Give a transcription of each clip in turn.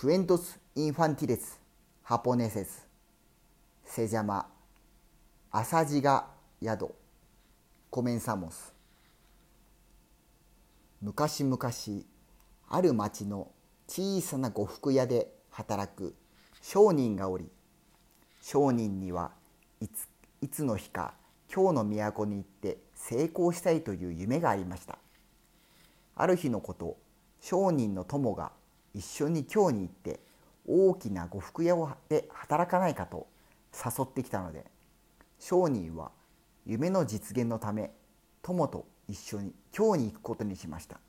クエントス・インファンティレス・ハポネセスセジャマアサジガ宿コメンサモス昔々ある町の小さな呉服屋で働く商人がおり商人にはいついつの日か京の都に行って成功したいという夢がありましたある日のこと商人の友が一緒に京に行って大きな呉服屋で働かないかと誘ってきたので商人は夢の実現のため友と一緒に京に行くことにしました。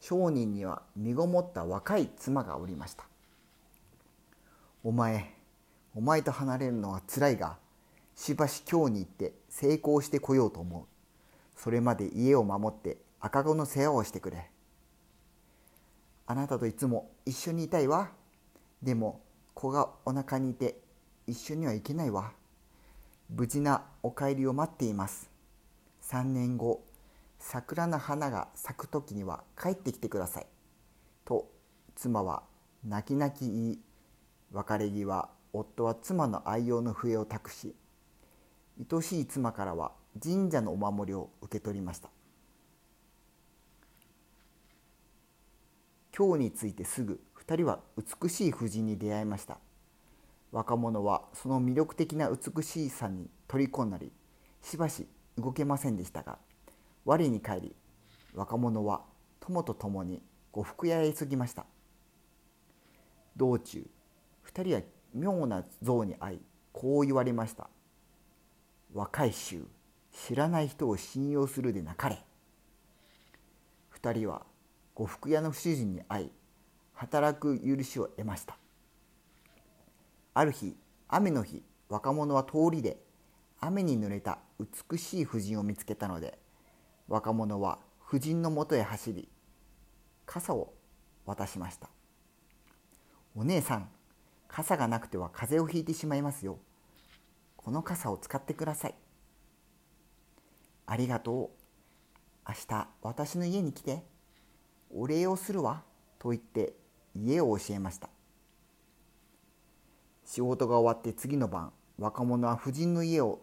商人には身ごもった若い妻がおりました。お前お前と離れるのはつらいがしばし京に行って成功してこようと思う。それまで家を守って赤子の世話をしてくれ。あなたといつも一緒にいたいわ。でも子がお腹にいて一緒には行けないわ。無事なお帰りを待っています。3年後桜の花が咲く時には帰ってきてください。と妻は泣き泣き言い別れ際夫は妻の愛用の笛を託し愛しい妻からは神社のお守りを受け取りました。今日についてすぐ2人は美しい婦人に出会いました。若者はその魅力的な美しさに虜になりしばし動けませんでしたが我に帰り若者は友と共に呉服屋へ急ぎました。道中2人は妙な像に会いこう言われました。若い衆知らない人を信用するでなかれ。2人は呉服屋の不主人に会い働く許しを得ました。ある日雨の日若者は通りで雨に濡れた美しい婦人を見つけたので若者は婦人のもとへ走り傘を渡しました。お姉さん傘がなくては風邪をひいてしまいますよ。この傘を使ってください。ありがとう。明日私の家に来て。お礼をするわと言って家を教えました。仕事が終わって次の晩若者は夫人の家を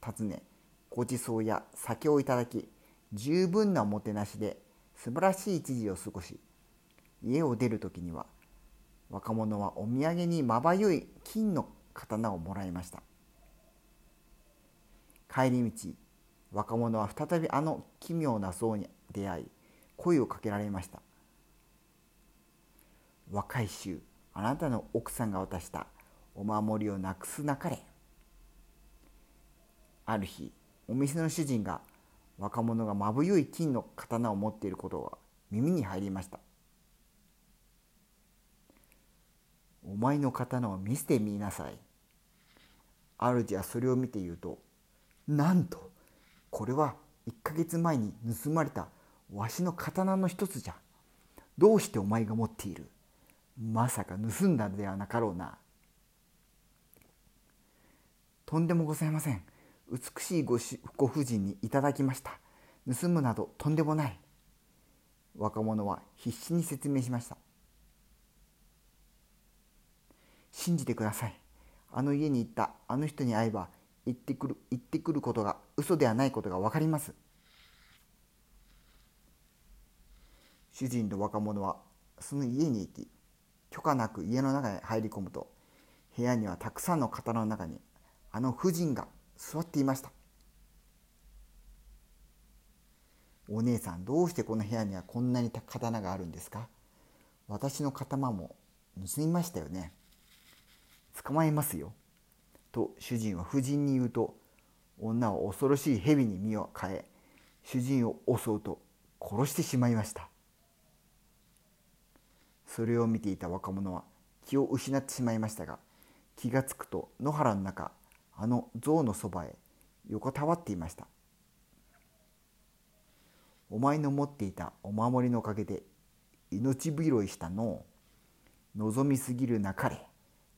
訪ねごちそうや酒をいただき十分なおもてなしで素晴らしい一時を過ごし家を出る時には若者はお土産にまばゆい金の刀をもらいました。帰り道若者は再びあの奇妙な像に出会い声をかけられました。若い衆あなたの奥さんが渡したお守りをなくすなかれ。ある日お店の主人が若者がまぶゆい金の刀を持っていることが耳に入りました。お前の刀を見せてみなさい。主はそれを見て言うとなんとこれは1ヶ月前に盗まれたわしの刀の一つじゃ。どうしてお前が持っている？まさか盗んだのではなかろうな。とんでもございません。美しいごしご婦人にいただきました。盗むなどとんでもない。若者は必死に説明しました。信じてください。あの家に行ったあの人に会えば行ってくる行ってくることが嘘ではないことが分かります。主人と若者はその家に行き許可なく家の中へ入り込むと部屋にはたくさんの刀の中にあの婦人が座っていました。お姉さんどうしてこの部屋にはこんなに刀があるんですか？私の刀も盗みましたよね。捕まえますよ。と主人は婦人に言うと女は恐ろしい蛇に身を変え主人を襲うと殺してしまいました。それを見ていた若者は気を失ってしまいましたが気がつくと野原の中あの象のそばへ横たわっていました。お前の持っていたお守りのおかげで命拾いしたのを望みすぎるなかれ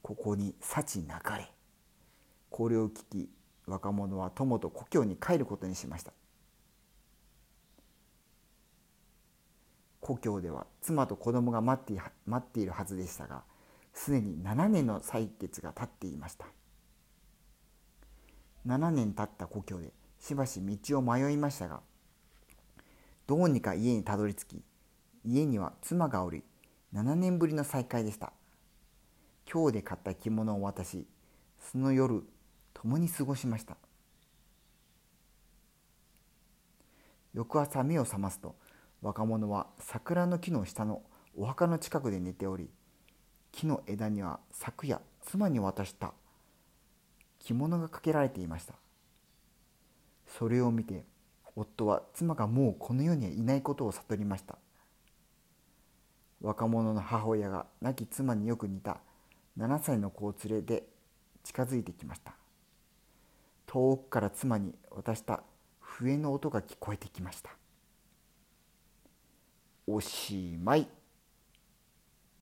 ここに幸なかれ。これを聞き若者は友と故郷に帰ることにしました。故郷では妻と子供が待って待っているはずでしたがすでに7年の歳月が経っていました。7年経った故郷でしばし道を迷いましたがどうにか家にたどり着き家には妻がおり7年ぶりの再会でした。今日で買った着物を渡しその夜共に過ごしました。翌朝目を覚ますと若者は桜の木の下のお墓の近くで寝ており木の枝には昨夜妻に渡した着物がかけられていました。それを見て夫は妻がもうこの世にはいないことを悟りました。若者の母親が亡き妻によく似た7歳の子を連れて近づいてきました。遠くから妻に渡した笛の音が聞こえてきました。おしまい。